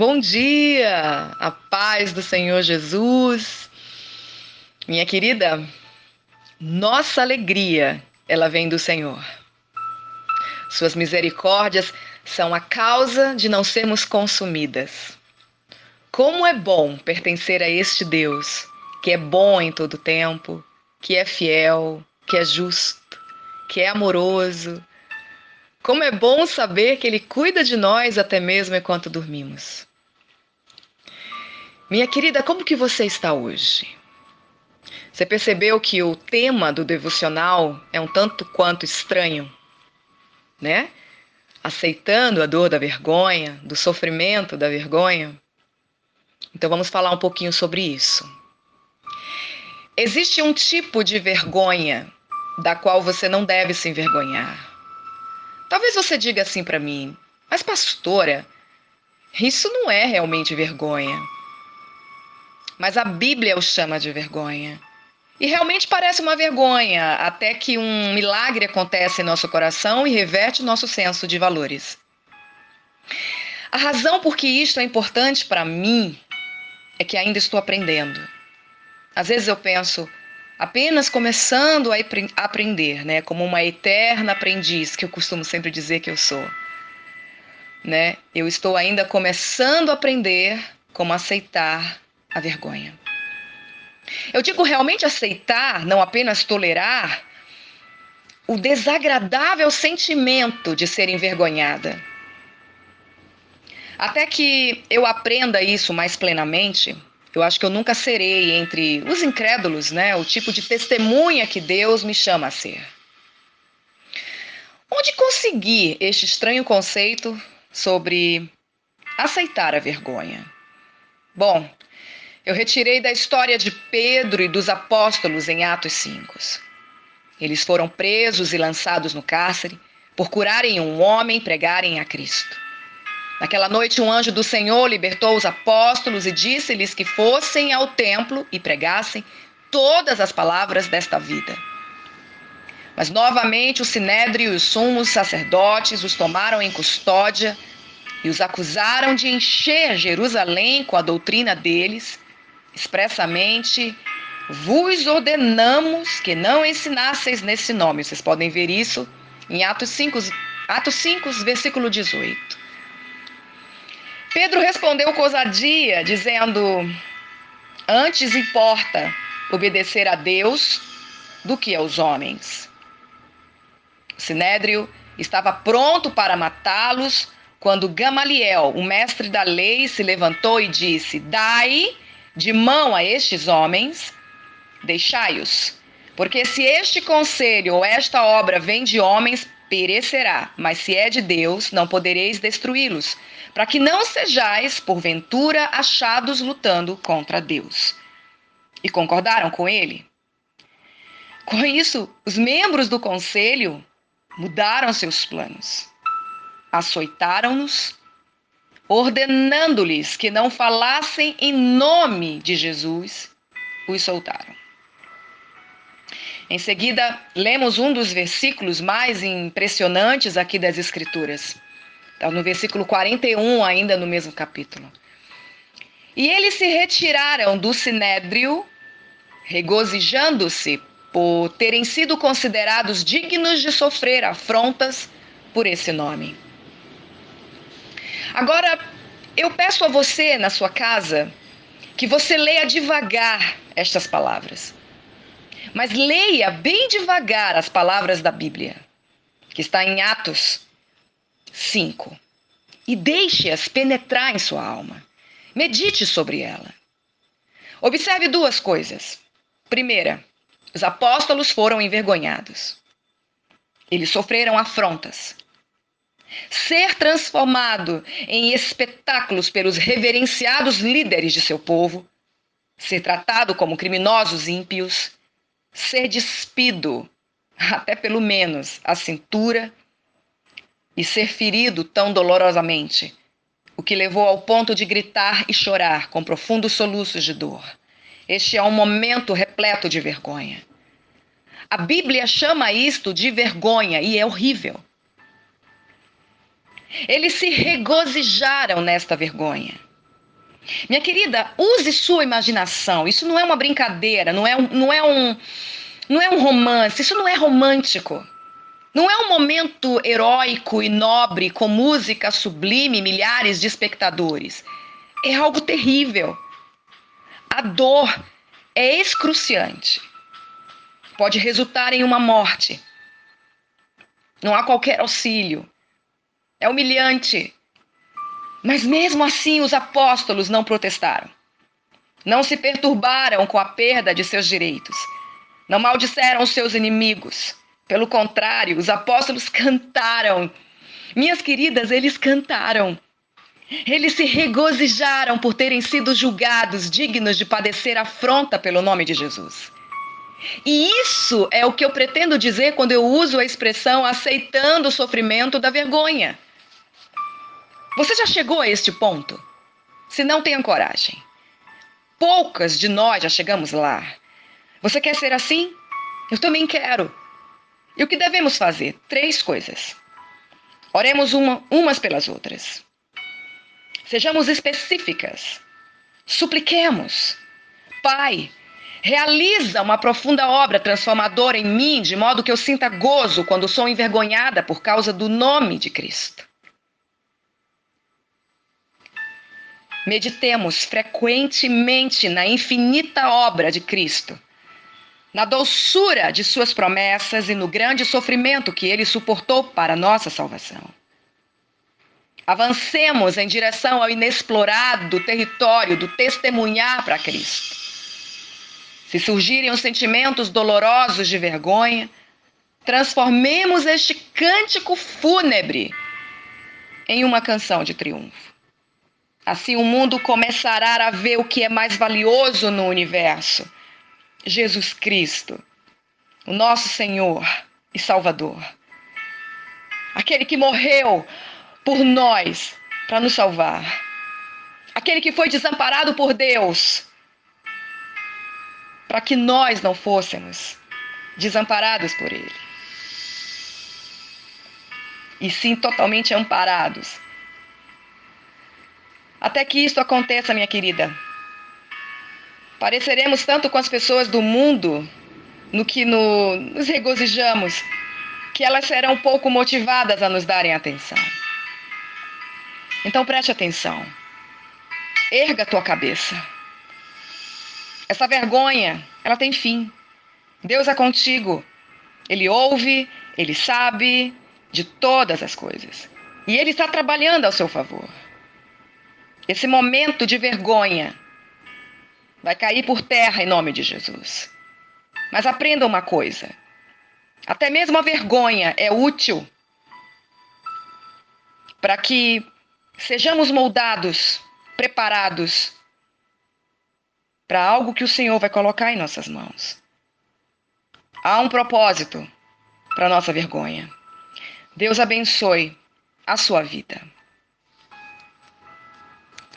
Bom dia, a paz do Senhor Jesus. Minha querida, nossa alegria, ela vem do Senhor. Suas misericórdias são a causa de não sermos consumidas. Como é bom pertencer a este Deus, que é bom em todo tempo, que é fiel, que é justo, que é amoroso. Como é bom saber que Ele cuida de nós até mesmo enquanto dormimos. Minha querida, como que você está hoje? Você percebeu que o tema do devocional é um tanto quanto estranho, né? Aceitando a dor da vergonha, do sofrimento da vergonha. Então vamos falar um pouquinho sobre isso. Existe um tipo de vergonha da qual você não deve se envergonhar. Talvez você diga assim para mim, mas pastora, isso não é realmente vergonha. Mas a Bíblia o chama de vergonha. E realmente parece uma vergonha, até que um milagre acontece em nosso coração e reverte nosso senso de valores. A razão por que isto é importante para mim é que ainda estou aprendendo. Às vezes eu penso, apenas começando a aprender, né, como uma eterna aprendiz, que eu costumo sempre dizer que eu sou. Né? Eu estou ainda começando a aprender como aceitar a vergonha. Eu digo realmente aceitar, não apenas tolerar, o desagradável sentimento de ser envergonhada. Até que eu aprenda isso mais plenamente, eu acho que eu nunca serei entre os incrédulos, né, o tipo de testemunha que Deus me chama a ser. Onde conseguir este estranho conceito sobre aceitar a vergonha? Bom, eu retirei da história de Pedro e dos apóstolos em Atos 5. Eles foram presos e lançados no cárcere por curarem um homem e pregarem a Cristo. Naquela noite, um anjo do Senhor libertou os apóstolos e disse-lhes que fossem ao templo e pregassem todas as palavras desta vida. Mas novamente o sinédrio e os sumos sacerdotes os tomaram em custódia e os acusaram de encher Jerusalém com a doutrina deles. Expressamente, vos ordenamos que não ensinasseis nesse nome. Vocês podem ver isso em Atos 5, Atos 5 versículo 18. Pedro respondeu com ousadia, dizendo: Antes importa obedecer a Deus do que aos homens. O sinédrio estava pronto para matá-los quando Gamaliel, o mestre da lei, se levantou e disse: Dai de mão a estes homens, deixai-os. Porque se este conselho ou esta obra vem de homens, perecerá, mas se é de Deus, não podereis destruí-los para que não sejais, porventura, achados lutando contra Deus. E concordaram com ele? Com isso, os membros do conselho mudaram seus planos. Açoitaram-nos, ordenando-lhes que não falassem em nome de Jesus, os soltaram. Em seguida, lemos um dos versículos mais impressionantes aqui das Escrituras. Está no versículo 41, ainda no mesmo capítulo. E eles se retiraram do sinédrio, regozijando-se por terem sido considerados dignos de sofrer afrontas por esse nome. Agora, eu peço a você, na sua casa, que você leia devagar estas palavras. Mas leia bem devagar as palavras da Bíblia, que está em Atos 5. E deixe-as penetrar em sua alma. Medite sobre ela. Observe duas coisas. Primeira, os apóstolos foram envergonhados. Eles sofreram afrontas. Ser transformado em espetáculos pelos reverenciados líderes de seu povo, ser tratado como criminosos ímpios, ser despido, até pelo menos a cintura e ser ferido tão dolorosamente, o que levou ao ponto de gritar e chorar com profundos soluços de dor. Este é um momento repleto de vergonha. A Bíblia chama isto de vergonha e é horrível. Eles se regozijaram nesta vergonha. Minha querida, use sua imaginação. Isso não é uma brincadeira, não é um, não é um, não é um romance, isso não é romântico. Não é um momento heróico e nobre com música sublime milhares de espectadores. É algo terrível. A dor é excruciante. Pode resultar em uma morte. Não há qualquer auxílio. É humilhante. Mas mesmo assim, os apóstolos não protestaram. Não se perturbaram com a perda de seus direitos. Não maldisseram os seus inimigos. Pelo contrário, os apóstolos cantaram. Minhas queridas, eles cantaram. Eles se regozijaram por terem sido julgados dignos de padecer afronta pelo nome de Jesus. E isso é o que eu pretendo dizer quando eu uso a expressão aceitando o sofrimento da vergonha. Você já chegou a este ponto? Se não, tenha coragem. Poucas de nós já chegamos lá. Você quer ser assim? Eu também quero. E o que devemos fazer? Três coisas. Oremos uma, umas pelas outras. Sejamos específicas. Supliquemos. Pai, realiza uma profunda obra transformadora em mim, de modo que eu sinta gozo quando sou envergonhada por causa do nome de Cristo. Meditemos frequentemente na infinita obra de Cristo, na doçura de suas promessas e no grande sofrimento que ele suportou para nossa salvação. Avancemos em direção ao inexplorado território do testemunhar para Cristo. Se surgirem os sentimentos dolorosos de vergonha, transformemos este cântico fúnebre em uma canção de triunfo. Assim o mundo começará a ver o que é mais valioso no universo: Jesus Cristo, o nosso Senhor e Salvador. Aquele que morreu por nós para nos salvar. Aquele que foi desamparado por Deus para que nós não fôssemos desamparados por Ele. E sim totalmente amparados até que isto aconteça, minha querida. Pareceremos tanto com as pessoas do mundo no que no, nos regozijamos, que elas serão pouco motivadas a nos darem atenção. Então preste atenção. Erga tua cabeça. Essa vergonha, ela tem fim. Deus é contigo. Ele ouve, ele sabe de todas as coisas. E ele está trabalhando ao seu favor. Esse momento de vergonha vai cair por terra em nome de Jesus. Mas aprenda uma coisa: até mesmo a vergonha é útil para que sejamos moldados, preparados para algo que o Senhor vai colocar em nossas mãos. Há um propósito para nossa vergonha. Deus abençoe a sua vida.